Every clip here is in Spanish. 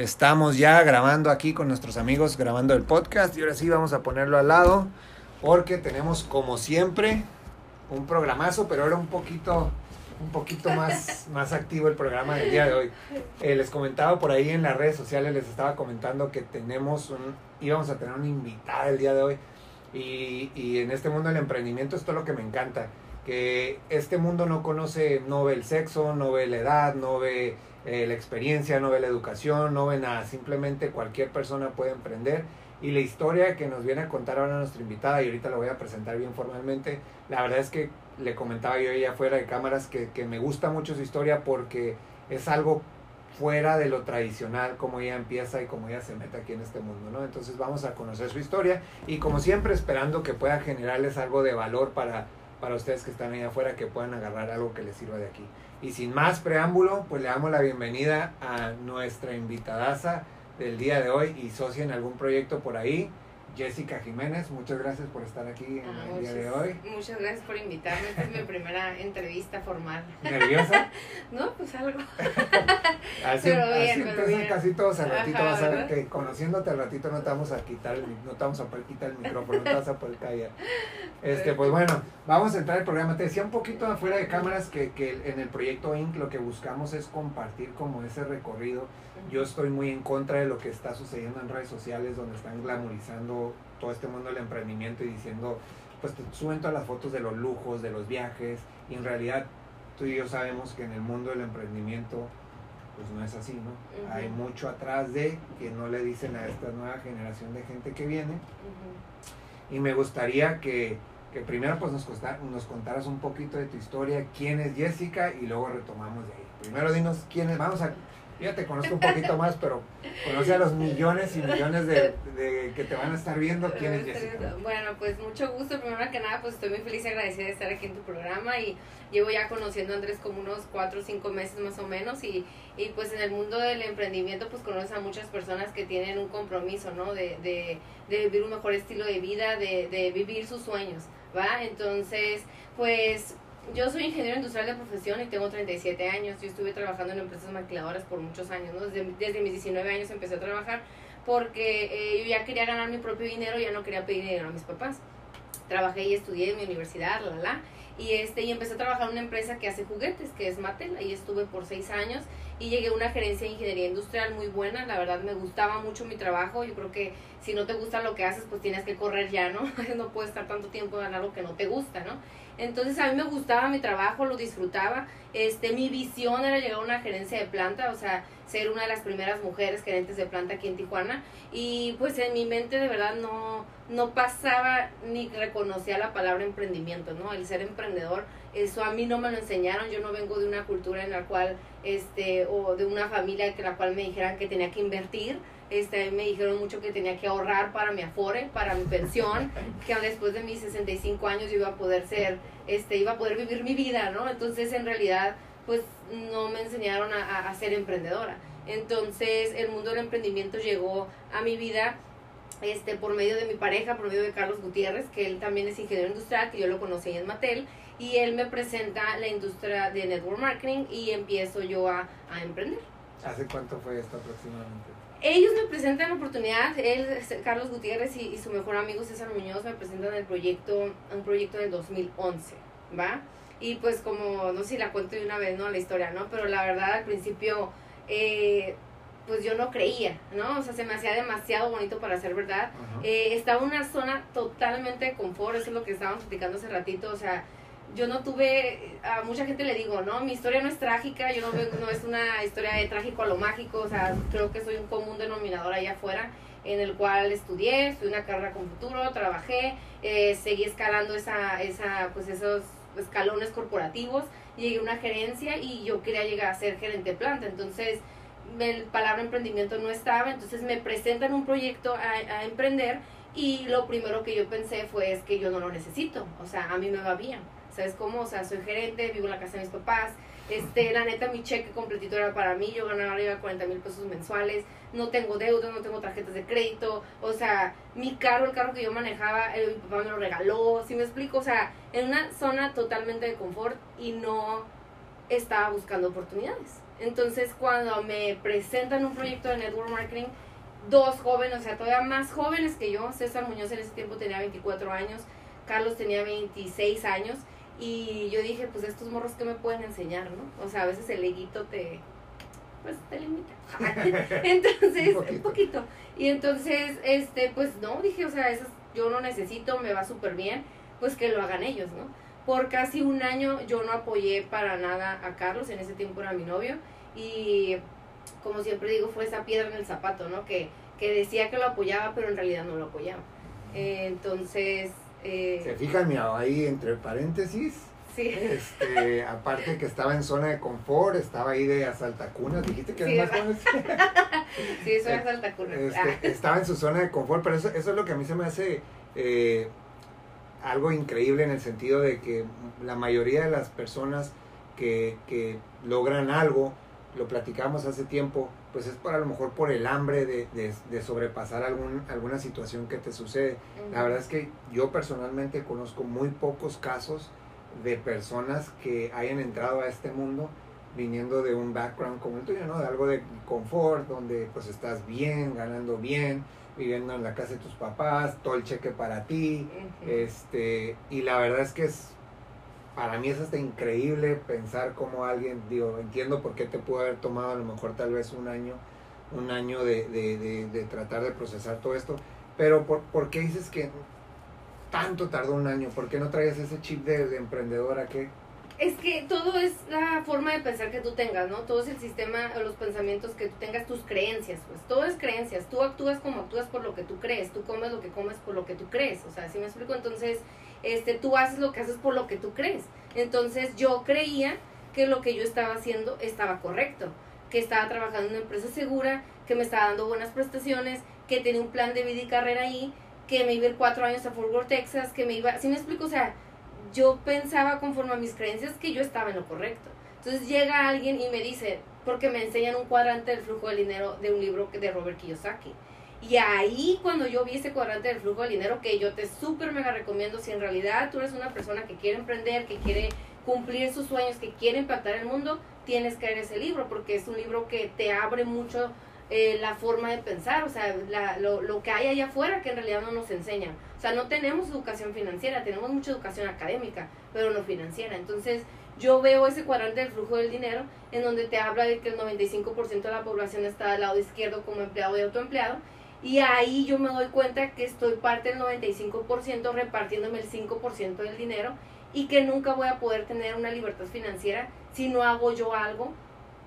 Estamos ya grabando aquí con nuestros amigos, grabando el podcast y ahora sí vamos a ponerlo al lado porque tenemos como siempre un programazo, pero ahora un poquito un poquito más, más activo el programa del día de hoy. Eh, les comentaba por ahí en las redes sociales, les estaba comentando que tenemos un, íbamos a tener una invitada el día de hoy. Y, y en este mundo del emprendimiento esto es lo que me encanta, que este mundo no conoce, no ve el sexo, no ve la edad, no ve eh, la experiencia, no ve la educación, no ve nada, simplemente cualquier persona puede emprender. Y la historia que nos viene a contar ahora nuestra invitada, y ahorita la voy a presentar bien formalmente, la verdad es que le comentaba yo ella fuera de cámaras que, que me gusta mucho su historia porque es algo fuera de lo tradicional, como ella empieza y como ella se mete aquí en este mundo, ¿no? Entonces vamos a conocer su historia y como siempre esperando que pueda generarles algo de valor para, para ustedes que están ahí afuera, que puedan agarrar algo que les sirva de aquí. Y sin más preámbulo, pues le damos la bienvenida a nuestra invitadaza del día de hoy y socia en algún proyecto por ahí, Jessica Jiménez, muchas gracias por estar aquí en Ah, el día muchas- de hoy. Muchas gracias por invitarme. Esta es mi primera entrevista formal. ¿Nerviosa? No, pues algo. Así, Pero bien, así pero empiezan bien. casi todos al ratito, Ajá, vas a ver que conociéndote al ratito no te vamos a quitar el, no te vamos a poder quitar el micrófono, no te vas a poder callar. Este, pues bueno, vamos a entrar al programa. Te decía un poquito afuera de cámaras que, que en el proyecto Inc. lo que buscamos es compartir como ese recorrido. Yo estoy muy en contra de lo que está sucediendo en redes sociales donde están glamorizando todo este mundo del emprendimiento y diciendo, pues te suben todas las fotos de los lujos, de los viajes, y en realidad tú y yo sabemos que en el mundo del emprendimiento pues no es así, ¿no? Hay mucho atrás de que no le dicen a esta nueva generación de gente que viene y me gustaría que, que primero pues nos, costa- nos contaras un poquito de tu historia, quién es Jessica y luego retomamos de ahí. Primero dinos quién es, vamos a, yo te conozco un poquito más, pero conoce a los millones y millones de, de que te van a estar viendo quién es Jessica. Bueno, pues mucho gusto. Primero que nada, pues estoy muy feliz y agradecida de estar aquí en tu programa y llevo ya conociendo a Andrés como unos cuatro o cinco meses más o menos y, y pues en el mundo del emprendimiento pues conoces a muchas personas que tienen un compromiso, ¿no? De, de, de vivir un mejor estilo de vida, de, de vivir sus sueños, ¿va? Entonces, pues yo soy ingeniero industrial de profesión y tengo 37 años. Yo estuve trabajando en empresas maquiladoras por muchos años, ¿no? Desde, desde mis 19 años empecé a trabajar porque eh, yo ya quería ganar mi propio dinero, ya no quería pedir dinero a mis papás. Trabajé y estudié en mi universidad, la, la. Y, este, y empecé a trabajar en una empresa que hace juguetes, que es Mattel. Ahí estuve por seis años y llegué a una gerencia de ingeniería industrial muy buena. La verdad me gustaba mucho mi trabajo. Yo creo que si no te gusta lo que haces, pues tienes que correr ya, ¿no? no puedes estar tanto tiempo en algo que no te gusta, ¿no? Entonces a mí me gustaba mi trabajo, lo disfrutaba. Este, mi visión era llegar a una gerencia de planta, o sea, ser una de las primeras mujeres gerentes de planta aquí en Tijuana. Y pues en mi mente de verdad no, no pasaba ni reconocía la palabra emprendimiento, ¿no? El ser emprendedor, eso a mí no me lo enseñaron. Yo no vengo de una cultura en la cual, este, o de una familia que la cual me dijeran que tenía que invertir. Este, me dijeron mucho que tenía que ahorrar para mi afore, para mi pensión, que después de mis 65 años yo iba a poder ser, este, iba a poder vivir mi vida, ¿no? Entonces, en realidad, pues no me enseñaron a ser emprendedora. Entonces, el mundo del emprendimiento llegó a mi vida este, por medio de mi pareja, por medio de Carlos Gutiérrez, que él también es ingeniero industrial, que yo lo conocí en Mattel, y él me presenta la industria de network marketing y empiezo yo a, a emprender. ¿Hace cuánto fue esto aproximadamente? Ellos me presentan la oportunidad, él, este, Carlos Gutiérrez y, y su mejor amigo César Muñoz me presentan el proyecto, un proyecto del 2011, ¿va? Y pues como, no sé si la cuento de una vez, ¿no? La historia, ¿no? Pero la verdad al principio, eh, pues yo no creía, ¿no? O sea, se me hacía demasiado bonito para ser verdad. Eh, estaba en una zona totalmente de confort, eso es lo que estábamos platicando hace ratito, o sea, yo no tuve, a mucha gente le digo, no, mi historia no es trágica, yo no veo, no es una historia de trágico a lo mágico, o sea, creo que soy un común denominador allá afuera, en el cual estudié, estudié una carrera con futuro, trabajé, eh, seguí escalando esa, esa, pues esos escalones corporativos, llegué a una gerencia y yo quería llegar a ser gerente de planta, entonces el palabra emprendimiento no estaba, entonces me presentan un proyecto a, a emprender y lo primero que yo pensé fue es que yo no lo necesito, o sea, a mí me va bien, ¿sabes cómo? O sea, soy gerente, vivo en la casa de mis papás, este, la neta mi cheque completito era para mí, yo ganaba arriba de 40 mil pesos mensuales, no tengo deuda, no tengo tarjetas de crédito, o sea, mi carro, el carro que yo manejaba, eh, mi papá me lo regaló, si me explico? O sea, en una zona totalmente de confort y no estaba buscando oportunidades. Entonces, cuando me presentan un proyecto de network marketing, dos jóvenes, o sea, todavía más jóvenes que yo, César Muñoz en ese tiempo tenía 24 años, Carlos tenía 26 años, y yo dije, pues estos morros que me pueden enseñar, ¿no? O sea, a veces el leguito te, pues te limita. entonces, un poquito. Y entonces, este, pues no, dije, o sea, eso yo no necesito, me va súper bien, pues que lo hagan ellos, ¿no? Por casi un año yo no apoyé para nada a Carlos, en ese tiempo era mi novio, y como siempre digo, fue esa piedra en el zapato, ¿no? Que, que decía que lo apoyaba, pero en realidad no lo apoyaba. entonces... Eh, ¿Se fijan, ahí entre paréntesis? Sí. Este, aparte que estaba en zona de confort, estaba ahí de asaltacunas, dijiste que era más Sí, soy asaltacunas. Este, ah. Estaba en su zona de confort, pero eso, eso es lo que a mí se me hace eh, algo increíble en el sentido de que la mayoría de las personas que, que logran algo, lo platicamos hace tiempo, pues es por a lo mejor por el hambre de, de, sobrepasar algún, alguna situación que te sucede. La verdad es que yo personalmente conozco muy pocos casos de personas que hayan entrado a este mundo viniendo de un background como el tuyo, ¿no? De algo de confort, donde pues estás bien, ganando bien, viviendo en la casa de tus papás, todo el cheque para ti, este, y la verdad es que es, para mí es hasta increíble pensar cómo alguien, digo, entiendo por qué te pudo haber tomado a lo mejor tal vez un año, un año de, de, de, tratar de procesar todo esto, pero ¿por, ¿por, qué dices que tanto tardó un año? ¿Por qué no traías ese chip de, de emprendedora que es que todo es la forma de pensar que tú tengas, ¿no? Todo es el sistema, los pensamientos que tú tengas, tus creencias, pues todo es creencias. Tú actúas como actúas por lo que tú crees, tú comes lo que comes por lo que tú crees, o sea, si me explico, entonces, este, tú haces lo que haces por lo que tú crees. Entonces, yo creía que lo que yo estaba haciendo estaba correcto, que estaba trabajando en una empresa segura, que me estaba dando buenas prestaciones, que tenía un plan de vida y carrera ahí, que me iba a ir cuatro años a Fort Worth, Texas, que me iba, si me explico, o sea, yo pensaba conforme a mis creencias que yo estaba en lo correcto. Entonces llega alguien y me dice, porque me enseñan un cuadrante del flujo del dinero de un libro de Robert Kiyosaki. Y ahí cuando yo vi ese cuadrante del flujo del dinero, que yo te súper mega recomiendo, si en realidad tú eres una persona que quiere emprender, que quiere cumplir sus sueños, que quiere impactar el mundo, tienes que leer ese libro, porque es un libro que te abre mucho eh, la forma de pensar, o sea, lo, lo, que hay allá afuera que en realidad no nos enseñan. O sea, no tenemos educación financiera, tenemos mucha educación académica, pero no financiera. Entonces, yo veo ese cuadrante del flujo del dinero en donde te habla de que el 95% de la población está al lado izquierdo como empleado y autoempleado. Y ahí yo me doy cuenta que estoy parte del 95% repartiéndome el 5% del dinero y que nunca voy a poder tener una libertad financiera si no hago yo algo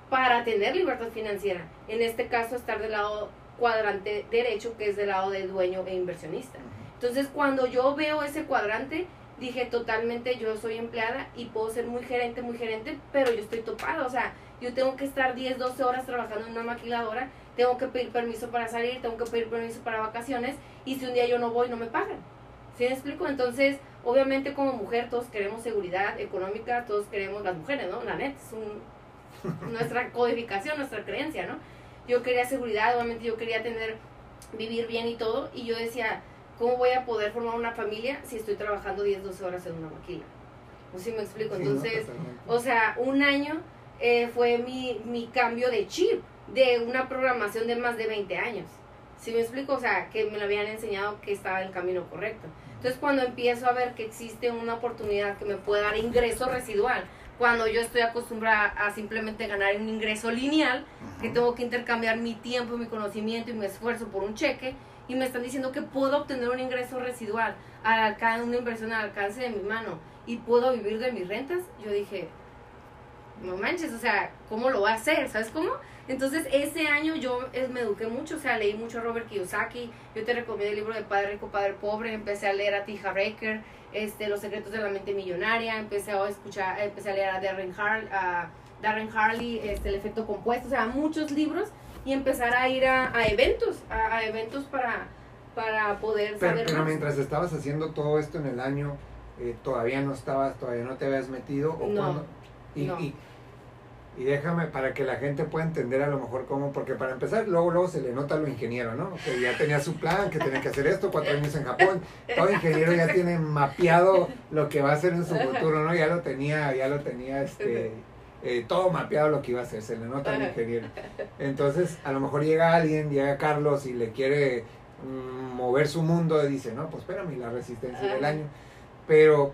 para tener libertad financiera. En este caso, estar del lado cuadrante derecho, que es del lado de dueño e inversionista. Entonces, cuando yo veo ese cuadrante, dije totalmente, yo soy empleada y puedo ser muy gerente, muy gerente, pero yo estoy topada. O sea, yo tengo que estar 10, 12 horas trabajando en una maquiladora, tengo que pedir permiso para salir, tengo que pedir permiso para vacaciones, y si un día yo no voy, no me pagan. ¿Sí me explico? Entonces, obviamente como mujer todos queremos seguridad económica, todos queremos las mujeres, ¿no? La net es un nuestra codificación, nuestra creencia, ¿no? Yo quería seguridad, obviamente yo quería tener, vivir bien y todo, y yo decía, ¿cómo voy a poder formar una familia si estoy trabajando 10, 12 horas en una maquila? ¿O si me explico? Entonces, o sea, un año eh, fue mi, mi cambio de chip, de una programación de más de 20 años. ¿Sí me explico? O sea, que me lo habían enseñado que estaba en el camino correcto. Entonces, cuando empiezo a ver que existe una oportunidad que me puede dar ingreso residual, cuando yo estoy acostumbrada a simplemente ganar un ingreso lineal, que tengo que intercambiar mi tiempo, mi conocimiento y mi esfuerzo por un cheque, y me están diciendo que puedo obtener un ingreso residual, al una inversión al alcance de mi mano, y puedo vivir de mis rentas, yo dije, no manches, o sea, ¿cómo lo voy a hacer? ¿Sabes cómo? Entonces, ese año yo eh, me eduqué mucho, o sea, leí mucho a Robert Kiyosaki, yo te recomiendo el libro de Padre Rico, Padre Pobre, empecé a leer a Tija Raker, este, Los secretos de la mente millonaria, empecé a escuchar, empecé a leer a Darren, a Darren Harley, este, El efecto compuesto, o sea, muchos libros y empezar a ir a, eventos, a, eventos para, para poder pero, saber Pero mientras estabas haciendo todo esto en el año, eh, todavía no estabas, todavía no te habías metido o no, y, y déjame para que la gente pueda entender a lo mejor cómo, porque para empezar, luego, luego se le nota a lo ingeniero, ¿no? Que ya tenía su plan, que tenía que hacer esto, cuatro años en Japón. Todo ingeniero ya tiene mapeado lo que va a hacer en su futuro, ¿no? Ya lo tenía, ya lo tenía, este, eh, todo mapeado lo que iba a hacer, se le nota al ingeniero. Entonces, a lo mejor llega alguien, llega Carlos y le quiere mm, mover su mundo y dice, no, pues espérame, la resistencia del año. Pero,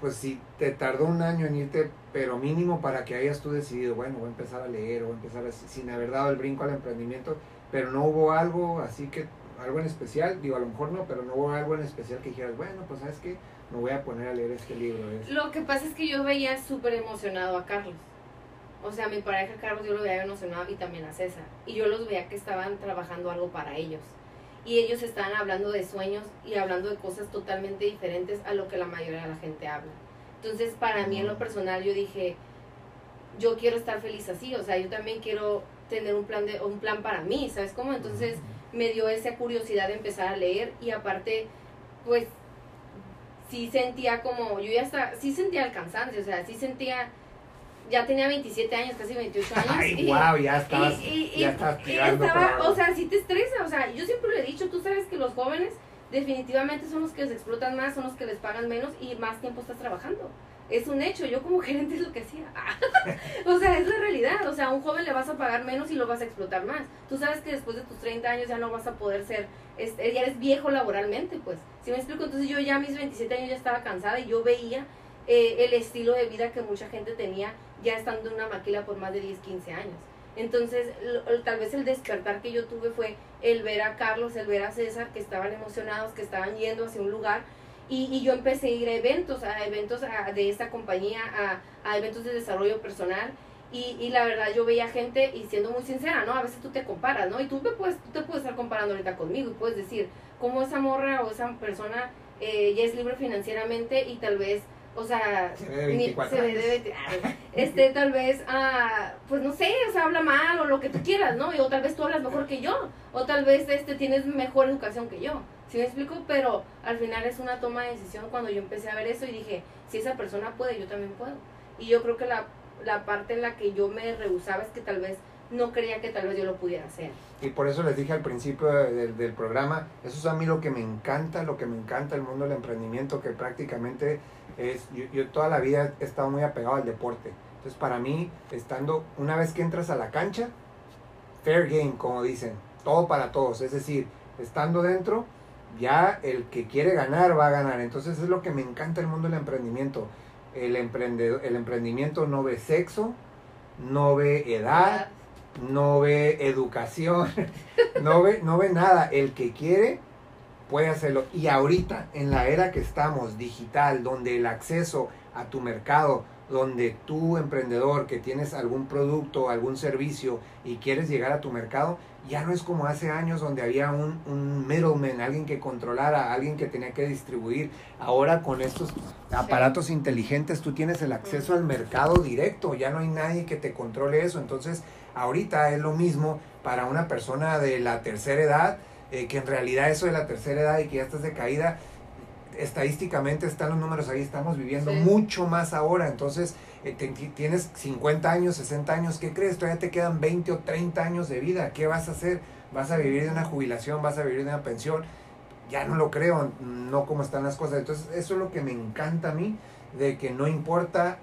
pues si te tardó un año en irte, pero mínimo para que hayas tú decidido, bueno, voy a empezar a leer o voy a empezar a, sin haber dado el brinco al emprendimiento, pero no hubo algo así que, algo en especial, digo, a lo mejor no, pero no hubo algo en especial que dijeras, bueno, pues sabes que me voy a poner a leer este libro. Lo que pasa es que yo veía súper emocionado a Carlos. O sea, mi pareja Carlos yo lo veía emocionado y también a César. Y yo los veía que estaban trabajando algo para ellos. Y ellos estaban hablando de sueños y hablando de cosas totalmente diferentes a lo que la mayoría de la gente habla. Entonces, para mí en lo personal, yo dije, yo quiero estar feliz así. O sea, yo también quiero tener un plan, de, un plan para mí, ¿sabes cómo? Entonces, me dio esa curiosidad de empezar a leer y aparte, pues, sí sentía como, yo ya estaba, sí sentía el cansancio, o sea, sí sentía ya tenía 27 años, casi 28 años. Ay, y, wow, ya estabas, ya estabas estaba, O sea, sí te estresa, o sea, yo siempre le he dicho, tú sabes que los jóvenes definitivamente son los que les explotan más, son los que les pagan menos y más tiempo estás trabajando. Es un hecho, yo como gerente es lo que hacía. o sea, es la realidad, o sea, a un joven le vas a pagar menos y lo vas a explotar más. Tú sabes que después de tus 30 años ya no vas a poder ser, este, ya eres viejo laboralmente, pues. Si me explico, entonces yo ya a mis 27 años ya estaba cansada y yo veía eh, el estilo de vida que mucha gente tenía ya estando en una maquila por más de 10, 15 años. Entonces, tal vez el despertar que yo tuve fue el ver a Carlos, el ver a César, que estaban emocionados, que estaban yendo hacia un lugar. Y, y yo empecé a ir a eventos, a eventos de esta compañía, a, a, eventos de desarrollo personal. Y, y, la verdad, yo veía gente, y siendo muy sincera, ¿no? A veces tú te comparas, ¿no? Y tú, me puedes, tú te puedes estar comparando ahorita conmigo y puedes decir, cómo esa morra o esa persona eh, ya es libre financieramente y tal vez o sea, se ve de se este, tal vez, ah, pues no sé, o sea, habla mal o lo que tú quieras, ¿no? o tal vez tú hablas mejor que yo, o tal vez este, tienes mejor educación que yo, ¿sí me explico? Pero al final es una toma de decisión cuando yo empecé a ver eso y dije, si esa persona puede, yo también puedo. Y yo creo que la, la parte en la que yo me rehusaba es que tal vez no creía que tal vez yo lo pudiera hacer. Y por eso les dije al principio del, del programa, eso es a mí lo que me encanta, lo que me encanta el mundo del emprendimiento, que prácticamente es, yo, toda la vida he estado muy apegado al deporte. Entonces para mí, estando, una vez que entras a la cancha, fair game, como dicen, todo para todos. Es decir, estando dentro, ya el que quiere ganar va a ganar. Entonces es lo que me encanta el mundo del emprendimiento. El, emprendedor, el emprendimiento no ve sexo, no ve edad, no ve educación, no ve, no ve nada. El que quiere puede hacerlo. Y ahorita, en la era que estamos, digital, donde el acceso a tu mercado, donde tú emprendedor que tienes algún producto, algún servicio y quieres llegar a tu mercado, ya no es como hace años donde había un, un middleman, alguien que controlara, alguien que tenía que distribuir. Ahora con estos aparatos inteligentes tú tienes el acceso al mercado directo, ya no hay nadie que te controle eso. Entonces, ahorita es lo mismo para una persona de la tercera edad eh, que en realidad eso de la tercera edad y que ya estás de caída, estadísticamente están los números ahí, estamos viviendo mucho más ahora, entonces eh, tienes 50 años, 60 años, ¿qué crees? Todavía te quedan 20 o 30 años de vida, ¿qué vas a hacer? ¿Vas a vivir de una jubilación? ¿Vas a vivir de una pensión? Ya no lo creo, no como están las cosas. Entonces eso es lo que me encanta a mí, de que no importa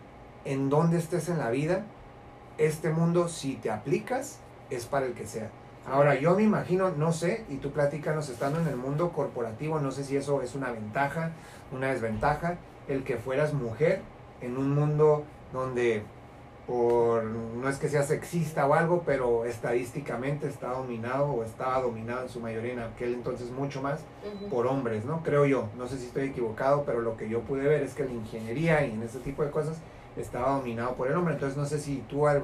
en dónde estés en la vida, este mundo si te aplicas es para el que sea. Ahora, yo me imagino, no sé, y tú platícanos, estando en el mundo corporativo, no sé si eso es una ventaja, una desventaja, el que fueras mujer en un mundo donde, por, no es que sea sexista o algo, pero estadísticamente está dominado o estaba dominado en su mayoría en aquel entonces mucho más por hombres, ¿no? Creo yo, no sé si estoy equivocado, pero lo que yo pude ver es que la ingeniería y en ese tipo de cosas estaba dominado por el hombre, entonces no sé si tú al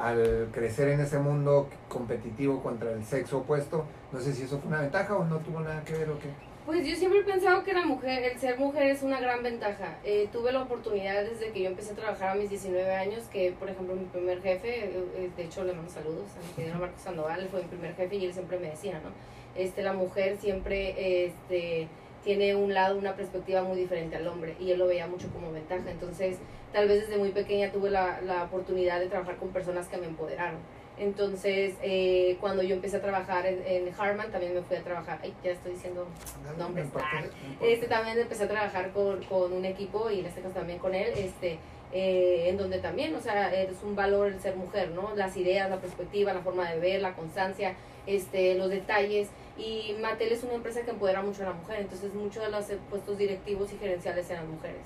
al crecer en ese mundo competitivo contra el sexo opuesto, no sé si eso fue una ventaja o no tuvo nada que ver o qué. Pues yo siempre he pensado que la mujer, el ser mujer es una gran ventaja. Eh, tuve la oportunidad desde que yo empecé a trabajar a mis 19 años, que por ejemplo mi primer jefe, eh, de hecho le mando saludos a mi Marcos Sandoval, fue mi primer jefe y él siempre me decía, ¿no? Este, la mujer siempre este, tiene un lado, una perspectiva muy diferente al hombre y él lo veía mucho como ventaja. Entonces, tal vez desde muy pequeña tuve la, la oportunidad de trabajar con personas que me empoderaron. Entonces, eh, cuando yo empecé a trabajar en, en, Harman, también me fui a trabajar, ay, ya estoy diciendo nombres, este, también empecé a trabajar con, con, un equipo y en este caso también con él, este, eh, en donde también, o sea, es un valor el ser mujer, ¿no? Las ideas, la perspectiva, la forma de ver, la constancia, este, los detalles. Y Mattel es una empresa que empodera mucho a la mujer, entonces muchos de los puestos directivos y gerenciales eran mujeres.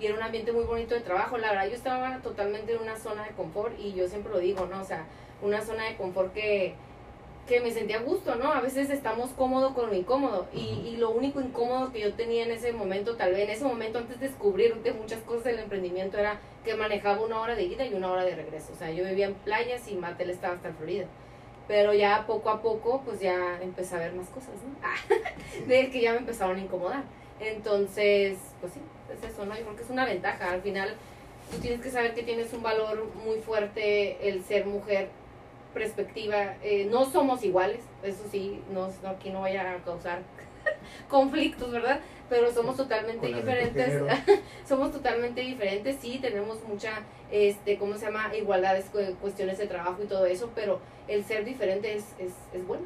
Y era un ambiente muy bonito de trabajo. La verdad, yo estaba totalmente en una zona de confort y yo siempre lo digo, ¿no? O sea, una zona de confort que, que me sentía a gusto, ¿no? A veces estamos cómodos con lo incómodo y, y, lo único incómodo que yo tenía en ese momento, tal vez en ese momento antes de descubrir de muchas cosas del emprendimiento era que manejaba una hora de ida y una hora de regreso. O sea, yo vivía en playas y Mattel estaba hasta en Florida. Pero ya poco a poco, pues ya empecé a ver más cosas, ¿no? Ah, de que ya me empezaron a incomodar. Entonces, pues sí, es eso, ¿no? Yo creo que es una ventaja. Al final, tú tienes que saber que tienes un valor muy fuerte el ser mujer perspectiva. Eh, no somos iguales, eso sí, no, aquí no vaya a causar conflictos, ¿verdad? Pero somos totalmente diferentes. somos totalmente diferentes, sí, tenemos mucha, este, ¿cómo se llama? Igualdades, cuestiones de trabajo y todo eso, pero el ser diferente es, es, es bueno.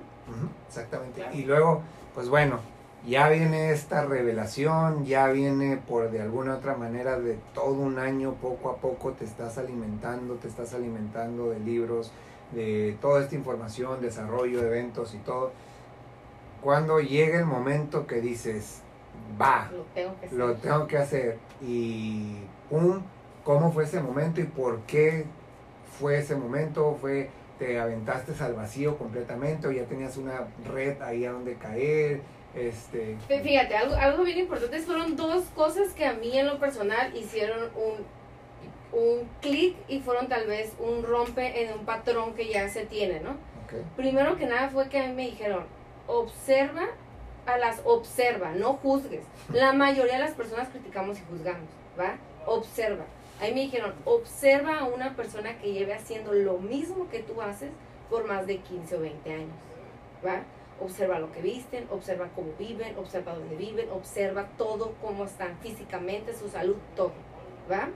exactamente. Y luego, pues bueno, ya viene esta revelación, ya viene por de alguna otra manera de todo un año, poco a poco te estás alimentando, te estás alimentando de libros, de toda esta información, desarrollo, eventos y todo. Cuando llega el momento que dices, va, lo tengo que hacer, lo tengo que hacer y pum, ¿cómo fue ese momento y por qué fue ese momento? ¿Fue te aventaste al vacío completamente o ya tenías una red ahí a donde caer? Este... Fíjate, algo, algo bien importante fueron dos cosas que a mí en lo personal hicieron un, un clic y fueron tal vez un rompe en un patrón que ya se tiene, ¿no? Primero que nada fue que a mí me dijeron, observa a las, observa, no juzgues. La mayoría de las personas criticamos y juzgamos, ¿va? Observa. Ahí me dijeron, observa a una persona que lleve haciendo lo mismo que tú haces por más de 15 o 20 años, ¿va? Observa lo que visten, observa cómo viven, observa dónde viven, observa todo, cómo están físicamente, su salud, todo, ¿va?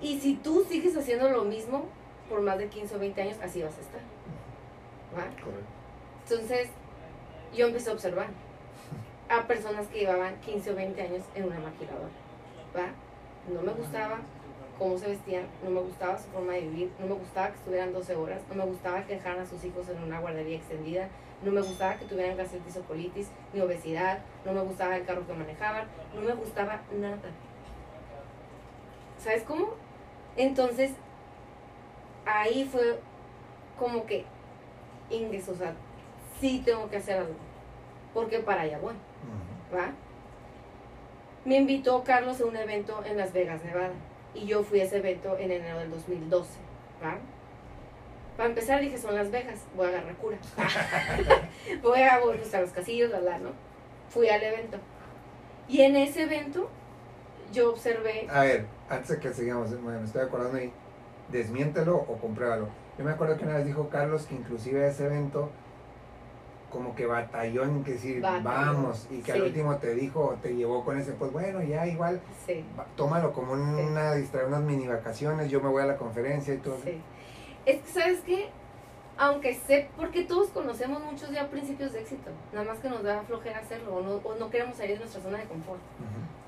Y si tú sigues haciendo lo mismo por más de 15 o 20 años, así vas a estar, ¿va? Entonces, yo empecé a observar a personas que llevaban 15 o 20 años en una maquiladora, ¿va? no me gustaba cómo se vestían, no me gustaba su forma de vivir, no me gustaba que estuvieran 12 horas, no me gustaba que dejaran a sus hijos en una guardería extendida, no me gustaba que tuvieran gastritis o colitis, ni obesidad, no me gustaba el carro que manejaban, no me gustaba nada. ¿Sabes cómo? Entonces, ahí fue como que, ingreso, o sea, sí tengo que hacer algo, porque para allá voy, ¿va? me invitó Carlos a un evento en Las Vegas, Nevada. Y yo fui a ese evento en enero del 2012. ¿va? Para empezar dije, son Las Vegas, voy a agarrar cura. voy a, los casillos, la, la, ¿no? Fui al evento. Y en ese evento yo observé... A ver, antes de que sigamos, me estoy acordando ahí, desmiéntelo o compruébalo. Yo me acuerdo que una vez dijo Carlos que inclusive ese evento como que batalló en decir vamos y que al último te dijo te llevó con ese pues bueno ya igual tómalo como una distracción unas mini vacaciones yo me voy a la conferencia y todo es que sabes qué aunque sé porque todos conocemos muchos ya principios de éxito nada más que nos da flojera hacerlo o no, o no queremos salir de nuestra zona de confort.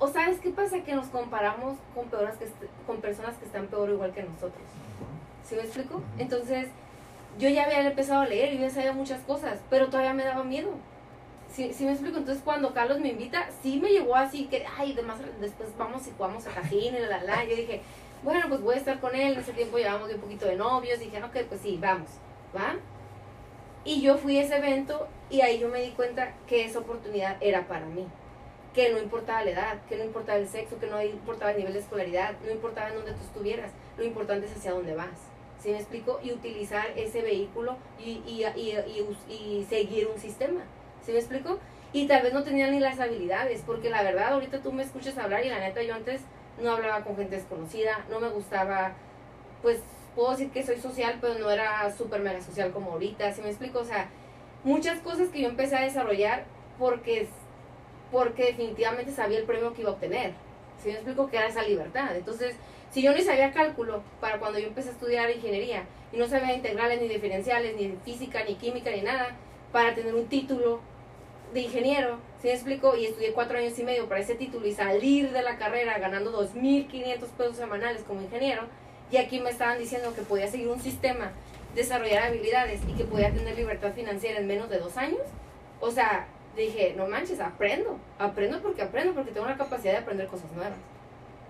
O sabes qué pasa que nos comparamos con peoras que con personas que están peor igual que nosotros. ¿sí me explico? entonces yo ya había empezado a leer y ya sabía muchas cosas, pero todavía me daba miedo. Sí me explico. Entonces, cuando Carlos me invita, sí me llegó así que, ay, demás, después vamos y jugamos a Tajín y la, la, Yo dije, bueno, pues voy a estar con él. En ese tiempo llevamos un poquito de novios. Dije, ok, pues sí, vamos, ¿va? Y yo fui a ese evento y ahí yo me di cuenta que esa oportunidad era para mí. Que no importaba la edad, que no importaba el sexo, que no importaba el nivel de escolaridad, no importaba en dónde tú estuvieras. Lo importante es hacia dónde vas. ¿Sí me explico? Y utilizar ese vehículo y, y, y, y, seguir un sistema, ¿sí me explico? Y tal vez no tenía ni las habilidades, porque la verdad, ahorita tú me escuchas hablar y la neta yo antes no hablaba con gente desconocida, no me gustaba, pues puedo decir que soy social, pero no era súper mega social como ahorita, ¿sí me explico? O sea, muchas cosas que yo empecé a desarrollar porque, porque definitivamente sabía el premio que iba a obtener, ¿sí me explico? Que era esa libertad. Entonces, si yo ni sabía cálculo para cuando yo empecé a estudiar ingeniería y no sabía integrales ni diferenciales, ni física, ni química, ni nada, para tener un título de ingeniero, ¿sí me explico? Y estudié cuatro años y medio para ese título y salir de la carrera ganando 2.500 pesos semanales como ingeniero. Y aquí me estaban diciendo que podía seguir un sistema, desarrollar habilidades y que podía tener libertad financiera en menos de dos años. O sea, dije, no manches, aprendo, aprendo porque aprendo, porque tengo la capacidad de aprender cosas nuevas.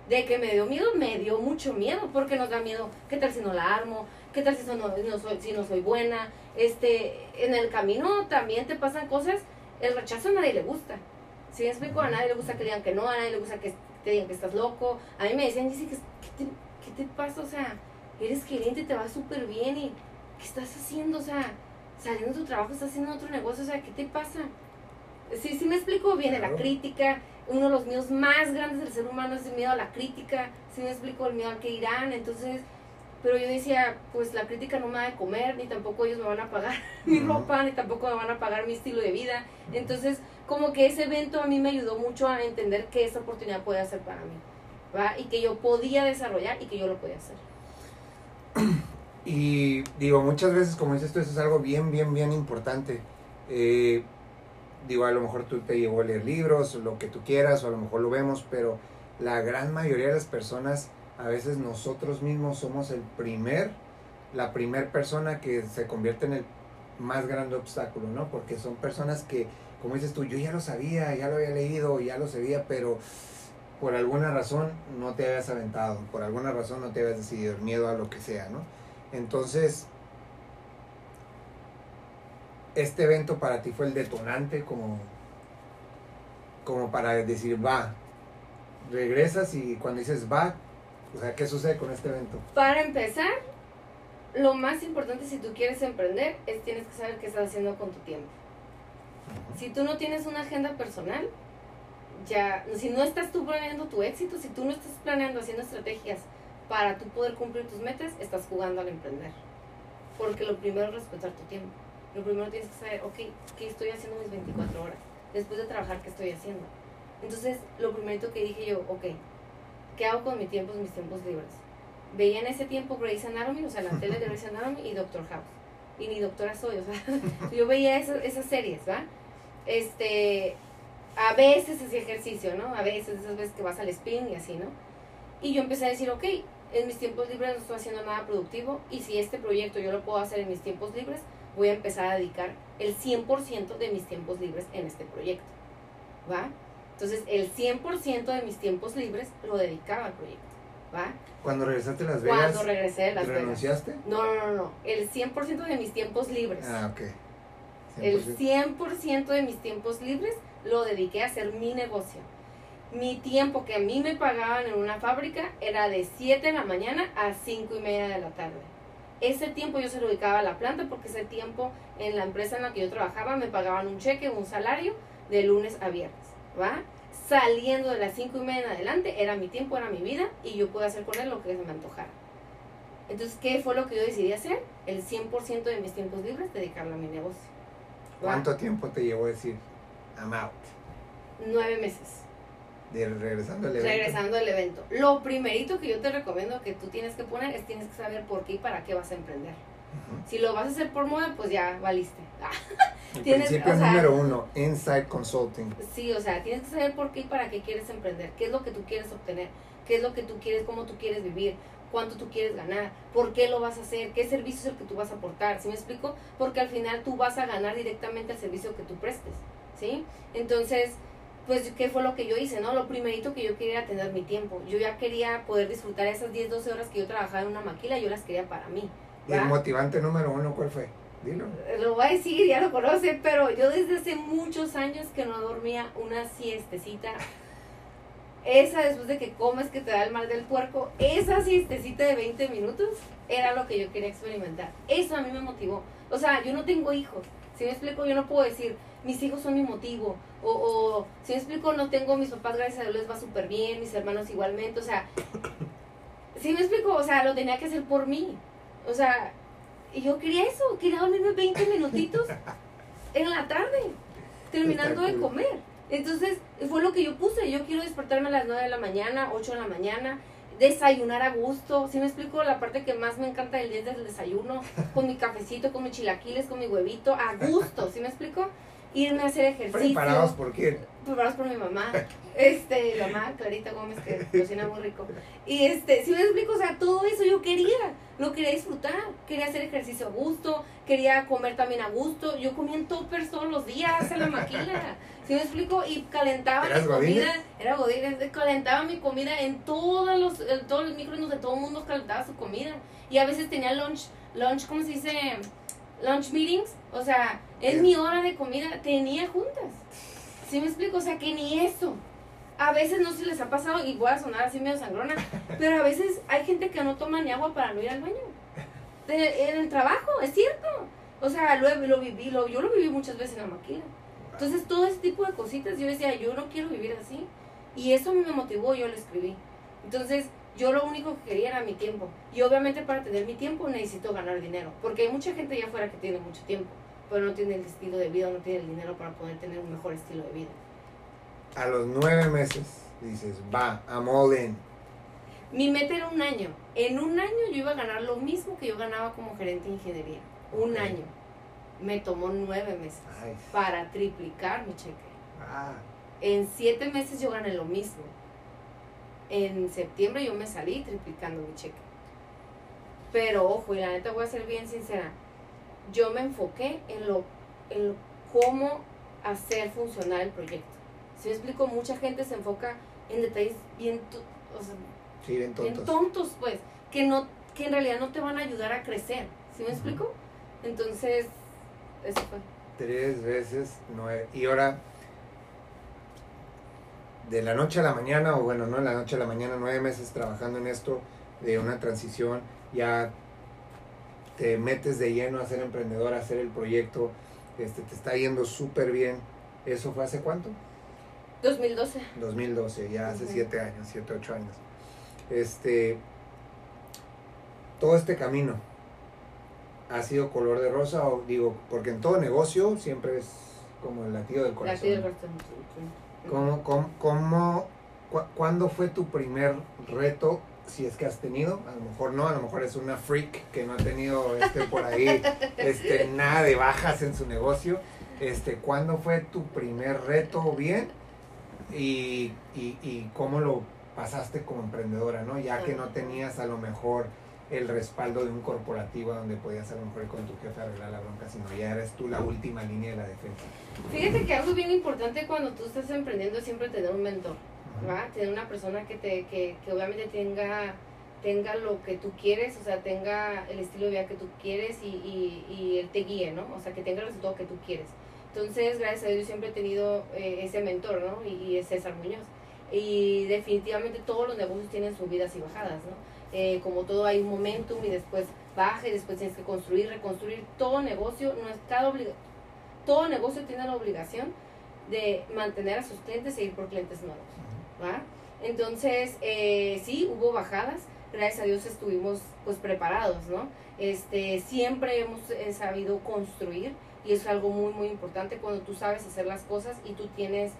De que me dio miedo, me dio mucho miedo, porque nos da miedo, ¿qué tal si no la armo? ¿Qué tal si no, no soy, si no soy buena? Este, en el camino también te pasan cosas, el rechazo a nadie le gusta. Si me explico, a nadie le gusta que digan que no, a nadie le gusta que te digan que estás loco. A mí me decían, dice, ¿qué te, ¿qué te pasa? O sea, eres gerente, te va súper bien y ¿qué estás haciendo? O sea, saliendo de tu trabajo, estás haciendo otro negocio, o sea, ¿qué te pasa? Sí, sí me explico, viene la crítica, uno de los miedos más grandes del ser humano es el miedo a la crítica, sí me explico, el miedo al que irán, entonces, pero yo decía, pues la crítica no me va a comer, ni tampoco ellos me van a pagar mi ropa, ni tampoco me van a pagar mi estilo de vida, entonces, como que ese evento a mí me ayudó mucho a entender que esa oportunidad puede ser para mí, ¿va? Y que yo podía desarrollar y que yo lo podía hacer. Y digo, muchas veces, como dices tú, eso es algo bien, bien, bien importante. Eh, digo, a lo mejor tú te llevó a leer libros, lo que tú quieras, o a lo mejor lo vemos, pero la gran mayoría de las personas, a veces nosotros mismos somos el primer, la primer persona que se convierte en el más grande obstáculo, ¿no? Porque son personas que, como dices tú, yo ya lo sabía, ya lo había leído, ya lo sabía, pero por alguna razón no te habías aventado, por alguna razón no te habías decidido, miedo a lo que sea, ¿no? Entonces, este evento para ti fue el detonante como, como para decir, va, regresas y cuando dices va, o sea, ¿qué sucede con este evento? Para empezar, lo más importante si tú quieres emprender es tienes que saber qué estás haciendo con tu tiempo. Si tú no tienes una agenda personal, ya, si no estás tú planeando tu éxito, si tú no estás planeando haciendo estrategias para tú poder cumplir tus metas, estás jugando al emprender. Porque lo primero es respetar tu tiempo. Lo primero tienes que saber, ok, ¿qué estoy haciendo mis 24 horas? Después de trabajar, ¿qué estoy haciendo? Entonces, lo primero que dije yo, ok, ¿qué hago con mi tiempo, mis tiempos libres? Veía en ese tiempo Grey's Anatomy, o sea, la tele de Grey's Anatomy y Doctor House. Y ni doctora soy, o sea, yo veía esas, esas series, ¿va? Este, a veces ese ejercicio, ¿no? A veces, esas veces que vas al spin y así, ¿no? Y yo empecé a decir, ok, en mis tiempos libres no estoy haciendo nada productivo y si este proyecto yo lo puedo hacer en mis tiempos libres, voy a empezar a dedicar el 100% de mis tiempos libres en este proyecto. ¿Va? Entonces, el 100% de mis tiempos libres lo dedicaba al proyecto. ¿Va? Cuando regresaste a Las Vegas. Cuando regresé de Las ¿Renunciaste? No, no, no, no. El 100% de mis tiempos libres. Ah, ok. El 100% de mis tiempos libres lo dediqué a hacer mi negocio mi tiempo que a mí me pagaban en una fábrica era de 7 de la mañana a 5 y media de la tarde. Ese tiempo yo se lo dedicaba a la planta porque ese tiempo en la empresa en la que yo trabajaba me pagaban un cheque, un salario de lunes a viernes, ¿va? Saliendo de las 5 y media en adelante era mi tiempo, era mi vida y yo podía hacer con él lo que se me antojara. Entonces, ¿qué fue lo que yo decidí hacer? El 100% de mis tiempos libres dedicarlo a mi negocio. ¿Cuánto tiempo te llevó a decir, I'm out? Nueve meses regresando al evento. Regresando al evento. Lo primerito que yo te recomiendo que tú tienes que poner es tienes que saber por qué y para qué vas a emprender. Si lo vas a hacer por moda, pues ya valiste. El principio número uno, Inside Consulting. Sí, o sea, tienes que saber por qué y para qué quieres emprender, qué es lo que tú quieres obtener, qué es lo que tú quieres, cómo tú quieres vivir, cuánto tú quieres ganar, por qué lo vas a hacer, qué servicio es el que tú vas a aportar, ¿sí me explico? Porque al final tú vas a ganar directamente el servicio que tú prestes, ¿sí? Entonces, pues, ¿qué fue lo que yo hice? no Lo primerito que yo quería era tener mi tiempo. Yo ya quería poder disfrutar esas 10, 12 horas que yo trabajaba en una maquila, yo las quería para mí. ¿Y el motivante número uno cuál fue? Dilo. Lo voy a decir, ya lo conoce, pero yo desde hace muchos años que no dormía una siestecita. Esa después de que comes que te da el mal del puerco, esa siestecita de 20 minutos era lo que yo quería experimentar. Eso a mí me motivó. O sea, yo no tengo hijos. Si me explico, yo no puedo decir, mis hijos son mi motivo. O, o si me explico, no tengo mis papás, gracias a Dios les va súper bien, mis hermanos igualmente. O sea, si me explico, o sea, lo tenía que hacer por mí. O sea, y yo quería eso, quería dormirme 20 minutitos en la tarde, terminando de comer. Entonces, fue lo que yo puse. Yo quiero despertarme a las 9 de la mañana, 8 de la mañana, desayunar a gusto. Si me explico, la parte que más me encanta del día es el desayuno, con mi cafecito, con mis chilaquiles, con mi huevito, a gusto. ¿Sí me explico? Irme a hacer ejercicio. ¿Preparados por quién? Preparados por mi mamá. Este, la mamá Clarita Gómez, que cocina muy rico. Y este, si me explico, o sea, todo eso yo quería, lo quería disfrutar, quería hacer ejercicio a gusto, quería comer también a gusto. Yo comía en toppers todos los días en la maquila. Si me explico? Y calentaba mi comida. Era godines, calentaba mi comida en todos los, en todos los microondas de todo el mundo calentaba su comida. Y a veces tenía lunch, lunch, ¿cómo se dice? Lunch meetings. O sea, en mi hora de comida tenía juntas. ¿Sí me explico? O sea, que ni eso a veces no se les ha pasado, y voy a sonar así medio sangrona, pero a veces hay gente que no toma ni agua para no ir al baño. en el trabajo, es cierto. O sea, lo, lo viví, lo, yo lo viví muchas veces en la maquila. Entonces, todo ese tipo de cositas, yo decía, yo no quiero vivir así. Y eso me motivó, yo lo escribí. Entonces, yo lo único que quería era mi tiempo. Y obviamente para tener mi tiempo necesito ganar dinero. Porque hay mucha gente allá afuera que tiene mucho tiempo, pero no tiene el estilo de vida, no tiene el dinero para poder tener un mejor estilo de vida a los nueve meses dices, va, I'm all in. Mi meta era un año. En un año yo iba a ganar lo mismo que yo ganaba como gerente de ingeniería. Un año. Me tomó nueve meses para triplicar mi cheque. Ah. En siete meses yo gané lo mismo. En septiembre yo me salí triplicando mi cheque. Pero ojo, y la neta voy a ser bien sincera. Yo me enfoqué en lo, en cómo hacer funcionar el proyecto. Si me explico, mucha gente se enfoca en detalles bien, o sea, tontos. tontos, pues, que, no, que en realidad no te van a ayudar a crecer. ¿Sí me explico? Entonces, eso fue. Tres veces nueve. Y ahora, de la noche a la mañana, o bueno, no de la noche a la mañana, nueve meses trabajando en esto, de una transición, ya te metes de lleno a ser emprendedor, a hacer el proyecto, este, te está yendo súper bien. ¿Eso fue hace cuánto? 2012. 2012, ya hace 7 años, 7, 8 años. Este, todo este camino ha sido color de rosa, o digo, porque en todo negocio siempre es como el latido del corazón. Latido del corazón. ¿Cómo, cómo, cómo ¿Cuándo fue tu primer reto? Si es que has tenido, a lo mejor no, a lo mejor es una freak que no ha tenido este, por ahí este, nada de bajas en su negocio. Este, ¿Cuándo fue tu primer reto bien? y, y, y cómo lo pasaste como emprendedora, ¿no? Ya que no tenías a lo mejor el respaldo de un corporativo donde podías a lo mejor con tu jefe arreglar la bronca, sino ya eres tú la última línea de la defensa. Fíjate que algo bien importante cuando tú estás emprendiendo es siempre tener un mentor, ¿va? Tener una persona que, te, que, que obviamente tenga tenga lo que tú quieres, o sea, tenga el estilo de vida que tú quieres y, y, y él te guíe, ¿no? O sea, que tenga el resultado que tú quieres. Entonces, gracias a Dios, siempre he tenido eh, ese mentor, ¿no? Y, es César Muñoz. Y definitivamente todos los negocios tienen subidas y bajadas, ¿no? Eh, como todo hay un momentum y después baja y después tienes que construir, reconstruir. Todo negocio, no es cada todo negocio tiene la obligación de mantener a sus clientes e ir por clientes nuevos, ¿va? Entonces, eh, sí, hubo bajadas, gracias a Dios estuvimos pues preparados, ¿no? Este, siempre hemos sabido construir, y es algo muy, muy importante cuando tú sabes hacer las cosas y tú tienes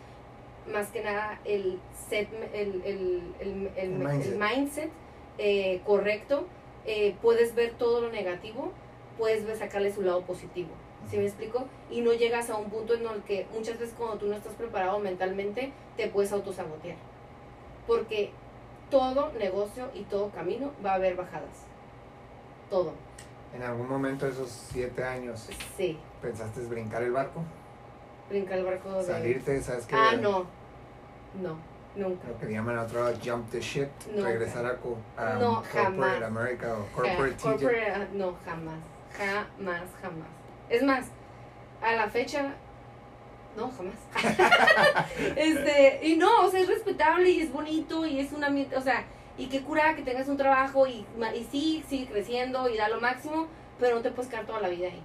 más que nada el, set, el, el, el, el mindset, eh, correcto, eh, puedes ver todo lo negativo, puedes ver, sacarle su lado positivo. ¿Sí me explico? Y no llegas a un punto en el que muchas veces cuando tú no estás preparado mentalmente, te puedes autosabotear. Porque todo negocio y todo camino va a haber bajadas. Todo. En algún momento de esos siete años. Sí. ¿Pensaste brincar el barco? Brincar el barco de... Salirte, ¿sabes qué? Ah, no. No, nunca. Lo que llaman otro jump the ship, regresar a, a no, Corporate America o Corporate ja, corporate, ah, No, jamás. Jamás, jamás. Es más, a la fecha no, jamás. este, y no, o sea, es respetable y es bonito y es una, o sea, y qué cura que tengas un trabajo y, y sí, sigue creciendo y da lo máximo, pero no te puedes quedar toda la vida ahí.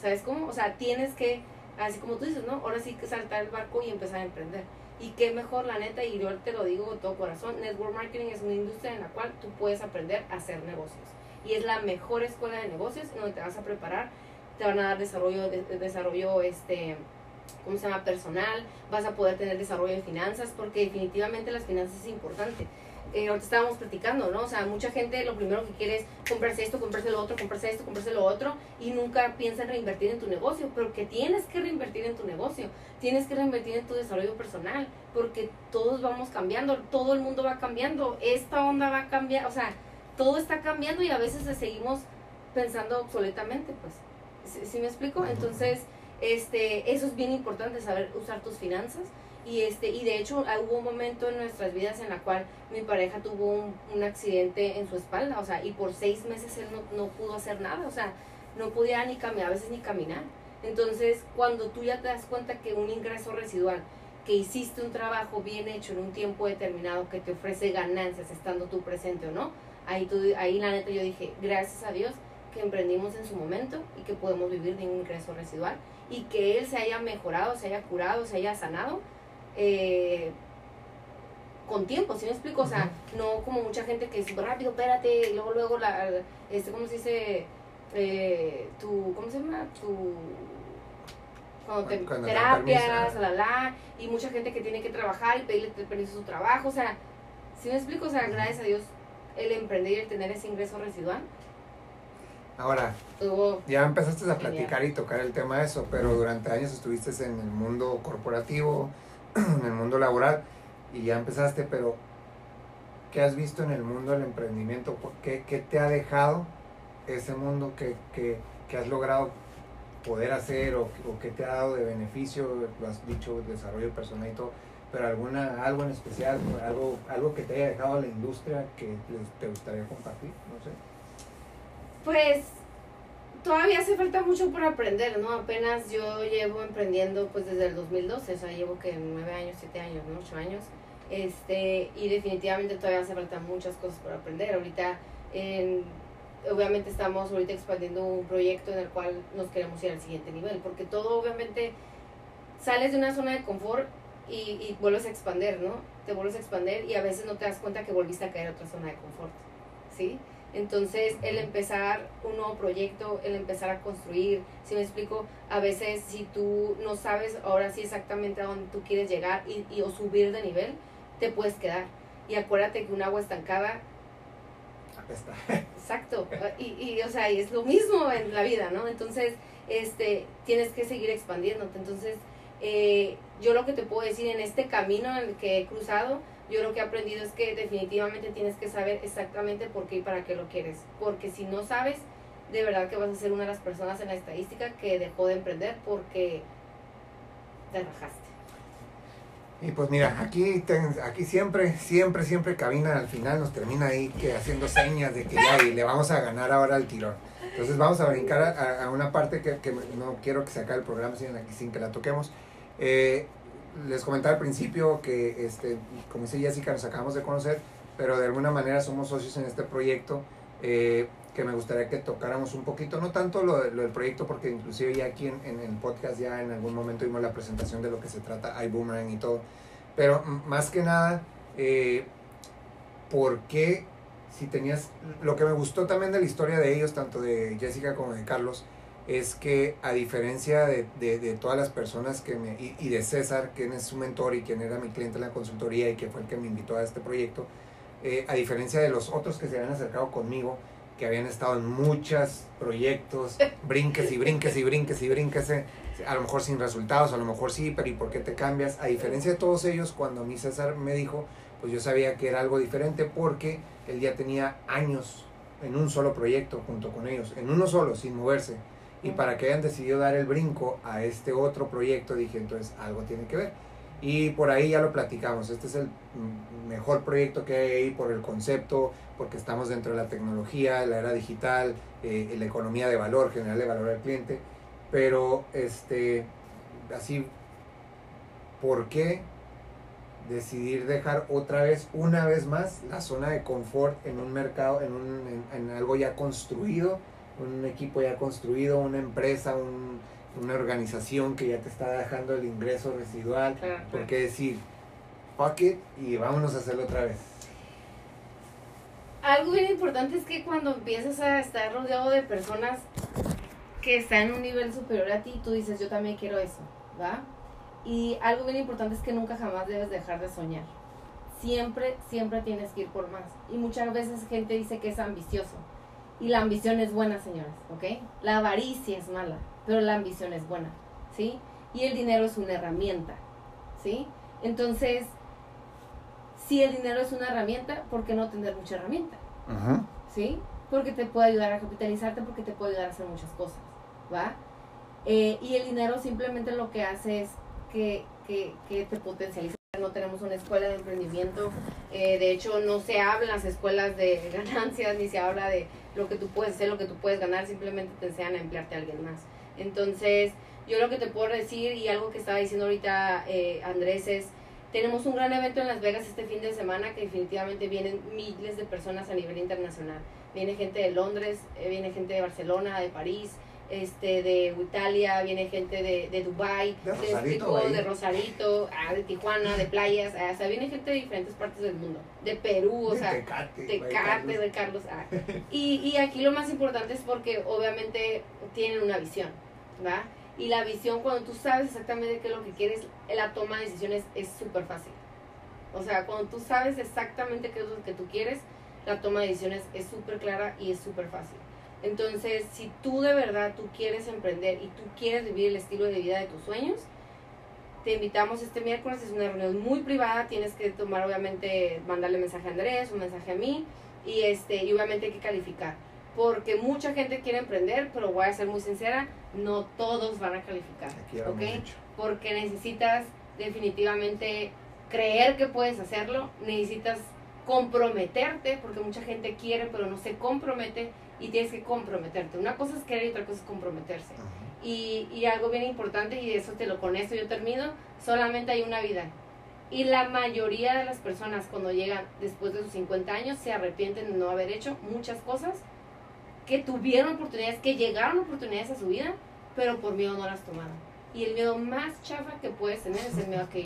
¿Sabes cómo? O sea, tienes que, así como tú dices, ¿no? Ahora sí que saltar el barco y empezar a emprender. Y qué mejor, la neta, y yo te lo digo con todo corazón, Network Marketing es una industria en la cual tú puedes aprender a hacer negocios. Y es la mejor escuela de negocios en donde te vas a preparar, te van a dar desarrollo, de, desarrollo este, ¿cómo se llama? Personal, vas a poder tener desarrollo en finanzas, porque definitivamente las finanzas es importante. Eh, ahorita estábamos platicando, ¿no? O sea, mucha gente lo primero que quiere es comprarse esto, comprarse lo otro, comprarse esto, comprarse lo otro, y nunca piensa en reinvertir en tu negocio, pero que tienes que reinvertir en tu negocio, tienes que reinvertir en tu desarrollo personal, porque todos vamos cambiando, todo el mundo va cambiando, esta onda va a cambiar, o sea, todo está cambiando y a veces seguimos pensando obsoletamente, pues. ¿Sí, me explico? Entonces, este, eso es bien importante, saber usar tus finanzas. Y, este, y de hecho ah, hubo un momento en nuestras vidas en la cual mi pareja tuvo un, accidente en su espalda, o sea, y por seis meses él no, no pudo hacer nada, o sea, no podía ni caminar, a veces ni caminar. Entonces, cuando tú ya te das cuenta que un ingreso residual, que hiciste un trabajo bien hecho en un tiempo determinado que te ofrece ganancias estando tú presente o no, ahí, tú, ahí la neta yo dije, gracias a Dios que emprendimos en su momento y que podemos vivir de un ingreso residual y que él se haya mejorado, se haya curado, se haya sanado eh, con tiempo, ¿sí me explico? O sea, no como mucha gente que es rápido, espérate, y luego, luego, la, este, ¿cómo se dice? Eh, tu, ¿cómo se llama? Tu cuando te, terapias, la, la, y mucha gente que tiene que trabajar y pedirle permiso a su trabajo, o sea, si me explico? O sea, gracias a Dios, el emprender y el tener ese ingreso residual. Ahora, ya empezaste a platicar y tocar el tema de eso, pero durante años estuviste en el mundo corporativo, en el mundo laboral, y ya empezaste, pero ¿qué has visto en el mundo del emprendimiento? ¿Qué, qué te ha dejado ese mundo que, que, que has logrado poder hacer o, o qué te ha dado de beneficio? Lo has dicho, desarrollo personal y todo, pero alguna, algo en especial, algo, algo que te haya dejado la industria que te gustaría compartir, no sé. Pues todavía hace falta mucho por aprender, ¿no? Apenas yo llevo emprendiendo pues desde el 2012, o sea, llevo que nueve años, siete años, ¿no? Ocho años. Este, y definitivamente todavía hace falta muchas cosas por aprender. Ahorita, obviamente estamos ahorita expandiendo un proyecto en el cual nos queremos ir al siguiente nivel, porque todo obviamente sales de una zona de confort y, vuelves a expander, ¿no? Te vuelves a expander y a veces no te das cuenta que volviste a caer a otra zona de confort, ¿sí? Entonces, el empezar un nuevo proyecto, el empezar a construir, si me explico, a veces si tú no sabes ahora sí exactamente a dónde tú quieres llegar y, y o subir de nivel, te puedes quedar. Y acuérdate que un agua estancada... Apesta. Exacto. Y, y, o sea, y es lo mismo en la vida, ¿no? Entonces, este, tienes que seguir expandiéndote. Entonces, eh, yo lo que te puedo decir en este camino en el que he cruzado, yo lo que he aprendido es que definitivamente tienes que saber exactamente por qué y para qué lo quieres. Porque si no sabes, de verdad que vas a ser una de las personas en la estadística que dejó de emprender porque te rajaste. Y pues mira, aquí, aquí siempre, siempre, siempre cabina al final nos termina ahí que haciendo señas de que ya le vamos a ganar ahora al tirón. Entonces vamos a brincar a, una parte que, que, no quiero que se acabe el programa sin, sin que la toquemos. Eh, les comentaba al principio que, este, como dice Jessica, nos acabamos de conocer, pero de alguna manera somos socios en este proyecto. Eh, que me gustaría que tocáramos un poquito, no tanto lo, del proyecto, porque inclusive ya aquí en, en, el podcast ya en algún momento vimos la presentación de lo que se trata, iBoomerang y todo, pero más que nada, eh, ¿por qué si tenías, lo que me gustó también de la historia de ellos, tanto de Jessica como de Carlos, es que a diferencia de, de, todas las personas que me, y, de César, quien es su mentor y quien era mi cliente en la consultoría y que fue el que me invitó a este proyecto, eh, a diferencia de los otros que se habían acercado conmigo, que habían estado en muchos proyectos, brinques y brinques y brinques y brinques, eh, a lo mejor sin resultados, a lo mejor sí, pero ¿y por qué te cambias? A diferencia de todos ellos, cuando a mí César me dijo, pues yo sabía que era algo diferente porque él ya tenía años en un solo proyecto junto con ellos, en uno solo, sin moverse y para que hayan decidido dar el brinco a este otro proyecto, dije, entonces algo tiene que ver. Y por ahí ya lo platicamos, este es el mejor proyecto que hay ahí por el concepto, porque estamos dentro de la tecnología, la era digital, eh, la economía de valor, generarle valor al cliente. Pero, este, así, ¿por qué decidir dejar otra vez, una vez más, la zona de confort en un mercado, en, un, en algo ya construido? Un equipo ya construido, una empresa, una organización que ya te está dejando el ingreso residual. porque decir, fuck it y vámonos a hacerlo otra vez? Algo bien importante es que cuando empiezas a estar rodeado de personas que están en un nivel superior a ti, tú dices, yo también quiero eso, ¿va? Y algo bien importante es que nunca jamás debes dejar de soñar. siempre, siempre tienes que ir por más. Y muchas veces gente dice que es ambicioso. Y la ambición es buena, señores, ¿ok? La avaricia es mala, pero la ambición es buena, ¿sí? Y el dinero es una herramienta, ¿sí? Entonces, si el dinero es una herramienta, ¿por qué no tener mucha herramienta? ¿Sí? Porque te puede ayudar a capitalizarte, porque te puede ayudar a hacer muchas cosas, ¿va? Eh, y el dinero simplemente lo que hace es que, que, que te potencializa. No tenemos una escuela de emprendimiento, eh, de hecho no se habla las escuelas de ganancias, ni se habla de lo que tú puedes hacer, lo que tú puedes ganar, simplemente te enseñan a emplearte a alguien más. Entonces, yo lo que te puedo decir y algo que estaba diciendo ahorita eh, Andrés es, tenemos un gran evento en Las Vegas este fin de semana que definitivamente vienen miles de personas a nivel internacional. Viene gente de Londres, eh, viene gente de Barcelona, de París, este, de Italia, viene gente de, de Dubai, de Rosarito, de, Rosarito ah, de Tijuana, de playas, ah, o sea, viene gente de diferentes partes del mundo, de Perú, o sea, Tecate, Tecate, de Carlos. Ah. Y, y aquí lo más importante es porque obviamente tienen una visión, ¿va? Y la visión, cuando tú sabes exactamente qué es lo que quieres, la toma de decisiones es súper fácil. O sea, cuando tú sabes exactamente qué es lo que tú quieres, la toma de decisiones es súper clara y es súper fácil. Entonces, si tú de verdad tú quieres emprender y tú quieres vivir el estilo de vida de tus sueños, te invitamos este miércoles, es una reunión muy privada, tienes que tomar obviamente, mandarle mensaje a Andrés, un mensaje a mí, y este, y obviamente hay que calificar porque mucha gente quiere emprender, pero voy a ser muy sincera, no todos van a calificar, ¿ok? Porque necesitas definitivamente creer que puedes hacerlo, necesitas comprometerte, porque mucha gente quiere, pero no se compromete, y tienes que comprometerte. Una cosa es querer y otra cosa es comprometerse. Y, y algo bien importante, y eso te lo con esto yo termino, solamente hay una vida. Y la mayoría de las personas cuando llegan después de sus 50 años se arrepienten de no haber hecho muchas cosas que tuvieron oportunidades, que llegaron oportunidades a su vida, pero por miedo no las tomaron. Y el miedo más chafa que puedes tener es el miedo a que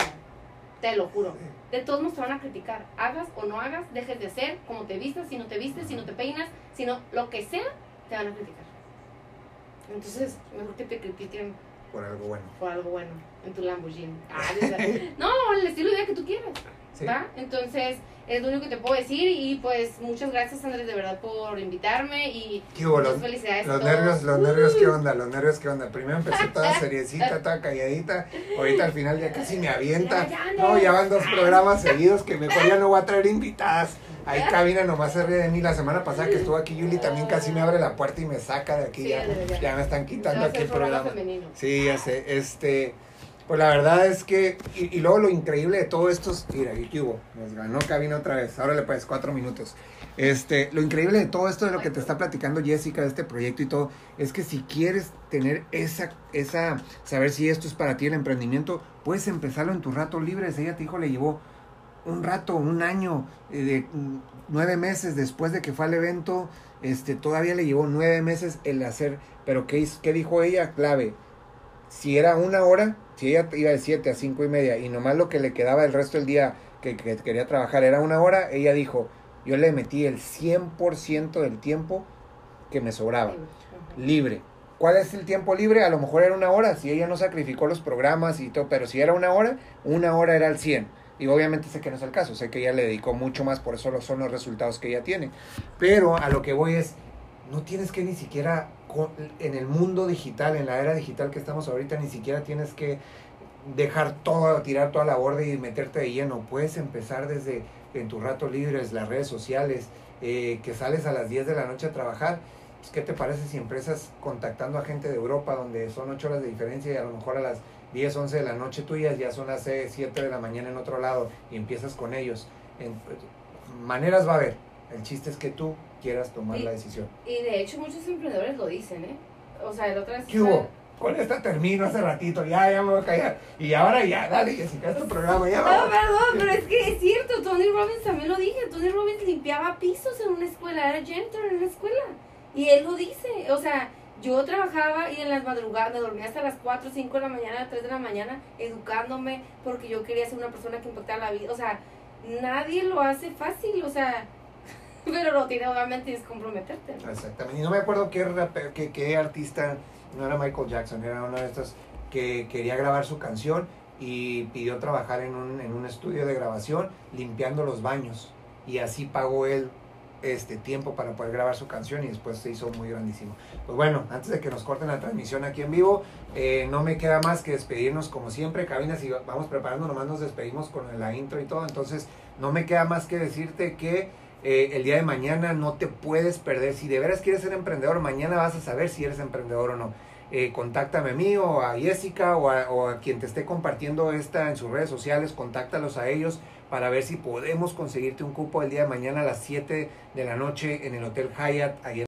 Te lo juro. De todos modos te van a criticar. Hagas o no hagas, dejes de ser, como te vistas, si no te vistes, si no te peinas, si no, lo que sea, te van a criticar. Entonces, mejor que te critiquen. Por algo bueno. Por algo bueno, en tu Lamborghini. Ah, no, el estilo de vida que tú quieres. ¿Va? Entonces, es lo único que te puedo decir y pues muchas gracias Andrés de verdad por invitarme y muchas felicidades los nervios los nervios qué onda los nervios qué onda primero empecé toda seriecita toda calladita. Ahorita al final ya casi me avienta. No. ya van dos programas seguidos que mejor ya no voy a traer invitadas. Ahí cabina nomás se ríe de mí. La semana pasada que estuvo aquí Yuli también casi me abre la puerta y me saca de aquí. Ya, ya me están quitando aquí el programa sí ya sé. Este pues la verdad es que, y, luego lo increíble de todo esto es, mira, aquí hubo, nos ganó cabina otra vez, ahora le puedes cuatro minutos. Este, lo increíble de todo esto de lo que te está platicando Jessica, de este proyecto y todo, es que si quieres tener esa, esa, saber si esto es para ti el emprendimiento, puedes empezarlo en tus ratos libres. Ella te dijo, le llevó un rato, un año, eh, de mm, nueve meses después de que fue al evento, este, todavía le llevó nueve meses el hacer, pero ¿qué, qué dijo ella? Clave, si era una hora, si ella iba de 7 a cinco y media y nomás lo que le quedaba el resto del día que, quería trabajar era una hora, ella dijo, yo le metí el 100% del tiempo que me sobraba, libre. ¿Cuál es el tiempo libre? A lo mejor era una hora, si ella no sacrificó los programas y todo, pero si era una hora, una hora era el 100. Y obviamente sé que no es el caso, sé que ella le dedicó mucho más, por eso son los resultados que ella tiene. Pero a lo que voy es, no tienes que ni siquiera en el mundo digital, en la era digital que estamos ahorita, ni siquiera tienes que dejar todo, tirar toda la borda y meterte de lleno. Puedes empezar desde en tu rato libres, las redes sociales, eh, que sales a las 10 de la noche a trabajar. Pues, ¿Qué te parece si empresas contactando a gente de Europa donde son 8 horas de diferencia y a lo mejor a las 10, 11 de la noche tuyas ya son las 7 de la mañana en otro lado y empiezas con ellos? Maneras va a haber. El chiste es que tú quieras tomar la decisión. Y de hecho muchos emprendedores lo dicen, ¿eh? O sea, el otro vez... ¿Qué hubo? Con esta termino hace ratito, ya, ya me voy a callar. Y ahora ya, dale, Jessica, este programa ya No, perdón, pero es que es cierto, Tony Robbins también lo dije. Tony Robbins limpiaba pisos en una escuela, era janitor en una escuela. Y él lo dice, o sea, yo trabajaba y en las madrugadas me dormía hasta las 4, 5 de la mañana, 3 de la mañana, educándome porque yo quería ser una persona que impactara la vida. O sea, nadie lo hace fácil, o sea, pero lo tiene obviamente es comprometerte. Exactamente. Y no me acuerdo qué, qué, qué artista, no era Michael Jackson, era uno de estos que quería grabar su canción y pidió trabajar en un, en un estudio de grabación limpiando los baños y así pagó él este tiempo para poder grabar su canción y después se hizo muy grandísimo. Pues bueno, antes de que nos corten la transmisión aquí en vivo, eh, no me queda más que despedirnos como siempre, cabinas y vamos preparando, nomás nos despedimos con la intro y todo, entonces no me queda más que decirte que eh, el día de mañana no te puedes perder, si de veras quieres ser emprendedor, mañana vas a saber si eres emprendedor o no. Eh, contáctame a mí o a Jessica o a, o a quien te esté compartiendo esta en sus redes sociales, contáctalos a ellos para ver si podemos conseguirte un cupo el día de mañana a las 7 de la noche en el Hotel Hyatt, ahí